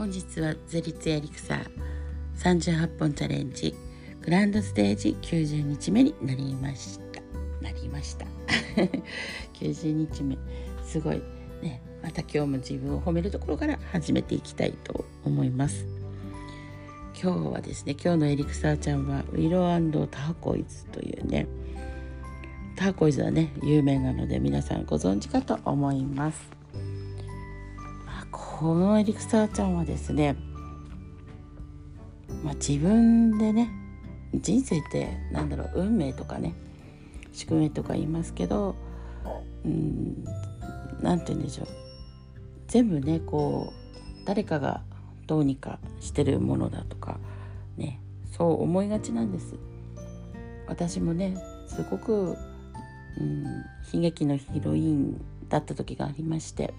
本日はゼリツエリクサー38本チャレンジグランドステージ90日目になりました。なりました。90日目。すごい。ね。また今日も自分を褒めるところから始めていきたいと思います。今日はですね今日のエリクサーちゃんはウィローターコイズというねターコイズはね有名なので皆さんご存知かと思います、このエリクサーちゃんはですね、まあ、自分でね人生ってなんだろう運命とかね宿命とか言いますけどうん何て言うんでしょう。全部ねこう誰かがどうにかしてるものだとかねそう思いがちなんです。私もねすごくうん、悲劇のヒロインだった時がありまして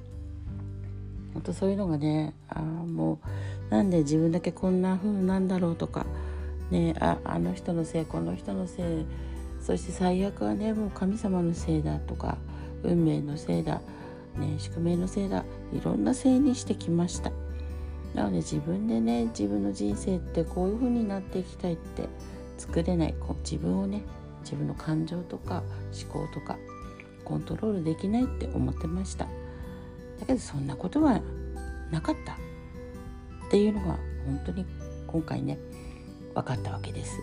本当そういうのがねあもうなんで自分だけこんな風なんだろうとか、ね、ああの人のせいこの人のせいそして最悪はねもう神様のせいだとか運命のせいだ、ね、宿命のせいだいろんなせいにしてきました。なので自分でね自分の人生ってこういう風になっていきたいって作れないこう自分をね自分の感情とか思考とかコントロールできないって思ってました。だけどそんなことはなかったっていうのが本当に今回ね分かったわけです。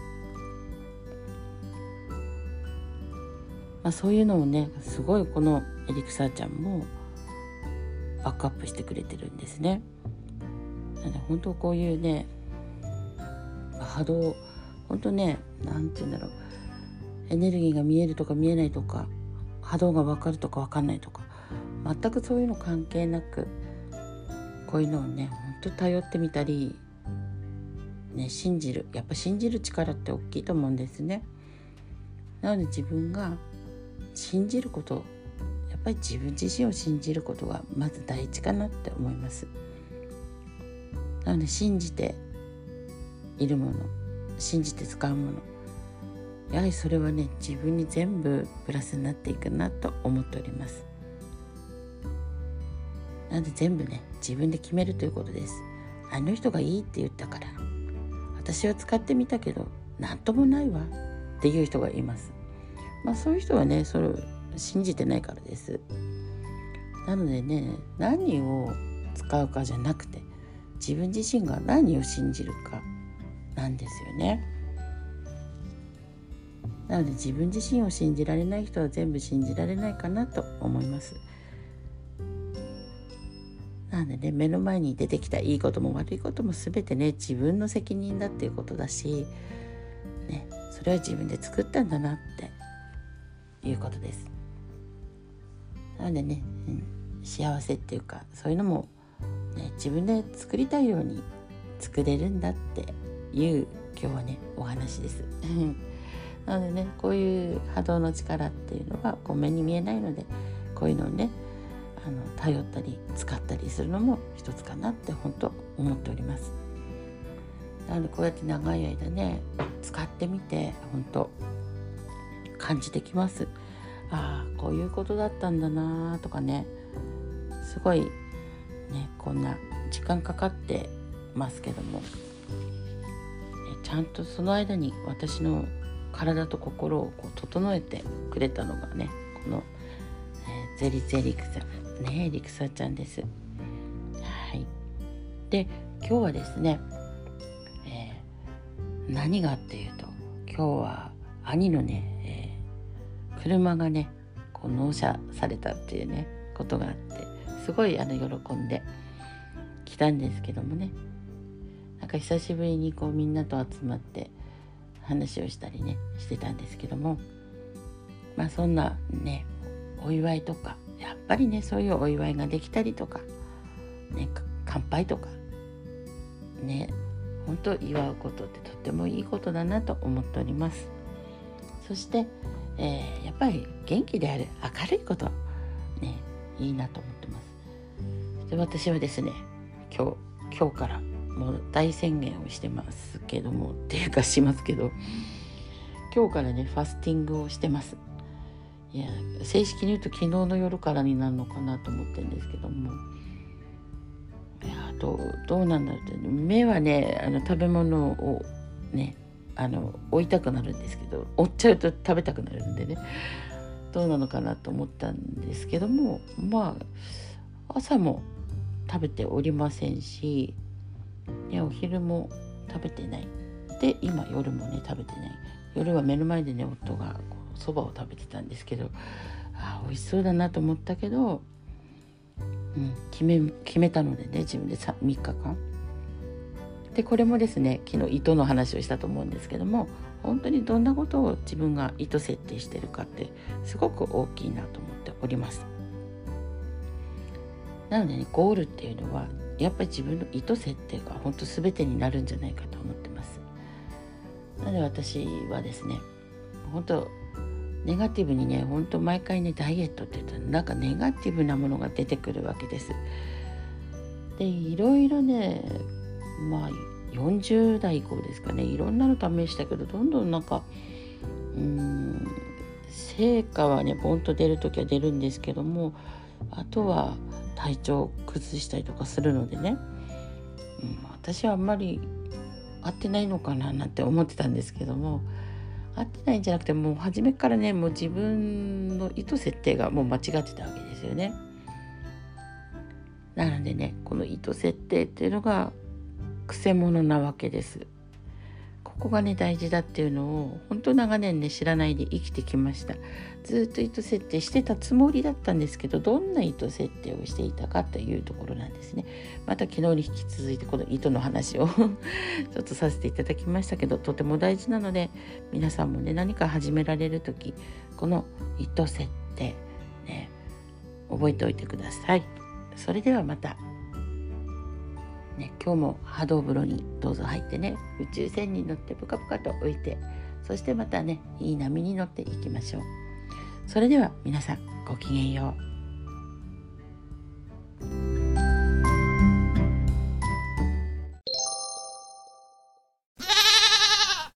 まあ、そういうのをねすごいこのエリクサーちゃんもバックアップしてくれてるんですね。なので本当こういうね波動本当ね何て言うんだろうエネルギーが見えるとか見えないとか波動が分かるとか分かんないとか全くそういうの関係なくこういうのをねほんと頼ってみたり、ね、信じるやっぱ信じる力って大きいと思うんですね。なので自分が信じることやっぱり自分自身を信じることがまず第一かなって思います。なので信じているもの信じて使うものやはりそれはね自分に全部プラスになっていくなと思っておりますなので全部ね自分で決めるということです。あの人がいいって言ったから。私は使ってみたけど何ともないわ。っていう人がいます。まあそういう人はねそれを信じてないからです。なのでね何を使うかじゃなくて自分自身が何を信じるかなんですよね。なので自分自身を信じられない人は全部信じられないかなと思います。なのでね目の前に出てきたいいことも悪いことも全てね自分の責任だっていうことだし、ね、それは自分で作ったんだなっていうことですなのでね、うん、幸せっていうかそういうのも、ね、自分で作りたいように作れるんだっていう今日はねお話です。なのでねこういう波動の力っていうのはこう目に見えないのでこういうのをねあの頼ったり使ったりするのも一つかなって本当思っております。なのでこうやって長い間ね使ってみて本当感じてきます。ああこういうことだったんだなとかねすごいねこんな時間かかってますけどもちゃんとその間に私の体と心をこう整えてくれたのがねこの、えー、ゼリゼリクサねリクサちゃんです。はい、で今日はですね、えー、何がっていうと今日は兄のね、えー、車がねこう納車されたっていうねことがあってすごいあの喜んで来たんですけどもね。なんか久しぶりにこうみんなと集まって話をしたりねしてたんですけども。まあそんなねお祝いとかやっぱりねそういうお祝いができたりとかね乾杯とかね本当祝うことってとってもいいことだなと思っております。そして、えー、やっぱり元気である明るいことねいいなと思ってます。で私はですね今日今日からもう大宣言をしてますけどもっていうかしますけど今日からねファスティングをしてます。いや正式に言うと昨日の夜からになるのかなと思ってるんですけども。いやとどうなんだろうって。目はねあの食べ物をねあの追いたくなるんですけど追っちゃうと食べたくなるんでね。どうなのかなと思ったんですけどもまあ朝も食べておりませんし、ね、お昼も食べてない。で今夜もね食べてない。夜は目の前でね夫がそばを食べてたんですけどあ美味しそうだなと思ったけど、うん、決め決めたのでね自分で 3, 3日間。でこれもですね昨日糸の話をしたと思うんですけども本当にどんなことを自分が意図設定してるかってすごく大きいなと思っております。なのでねゴールっていうのはやっぱり自分の意図設定が本当全てになるんじゃないかと思ってます。なので私はですね本当ネガティブにねほんと毎回ねダイエットって言ったらなんかネガティブなものが出てくるわけです。でいろいろねまあ40代以降ですかね。いろんなの試したけどどんどんなんかうん成果はねボンと出る時は出るんですけどもあとは体調崩したりとかするのでね、うん、私はあんまり合ってないのかななんて思ってたんですけども。合ってないんじゃなくてもう初めからねもう自分の意図設定がもう間違ってたわけですよね。なのでねこの意図設定っていうのがくせ者なわけです。ここがね大事だっていうのを本当長年ね知らないで生きてきました。ずっと意図設定してたつもりだったんですけどどんな意図設定をしていたかというところなんですね。また昨日に引き続いてこの意図の話を ちょっとさせていただきましたけどとても大事なので皆さんもね何か始められる時この意図設定ね覚えておいてください。それではまた。ね、今日も波動風呂にどうぞ入ってね。宇宙船に乗ってぷかぷかと浮いて。そしてまたねいい波に乗っていきましょう。それでは皆さんごきげんよう。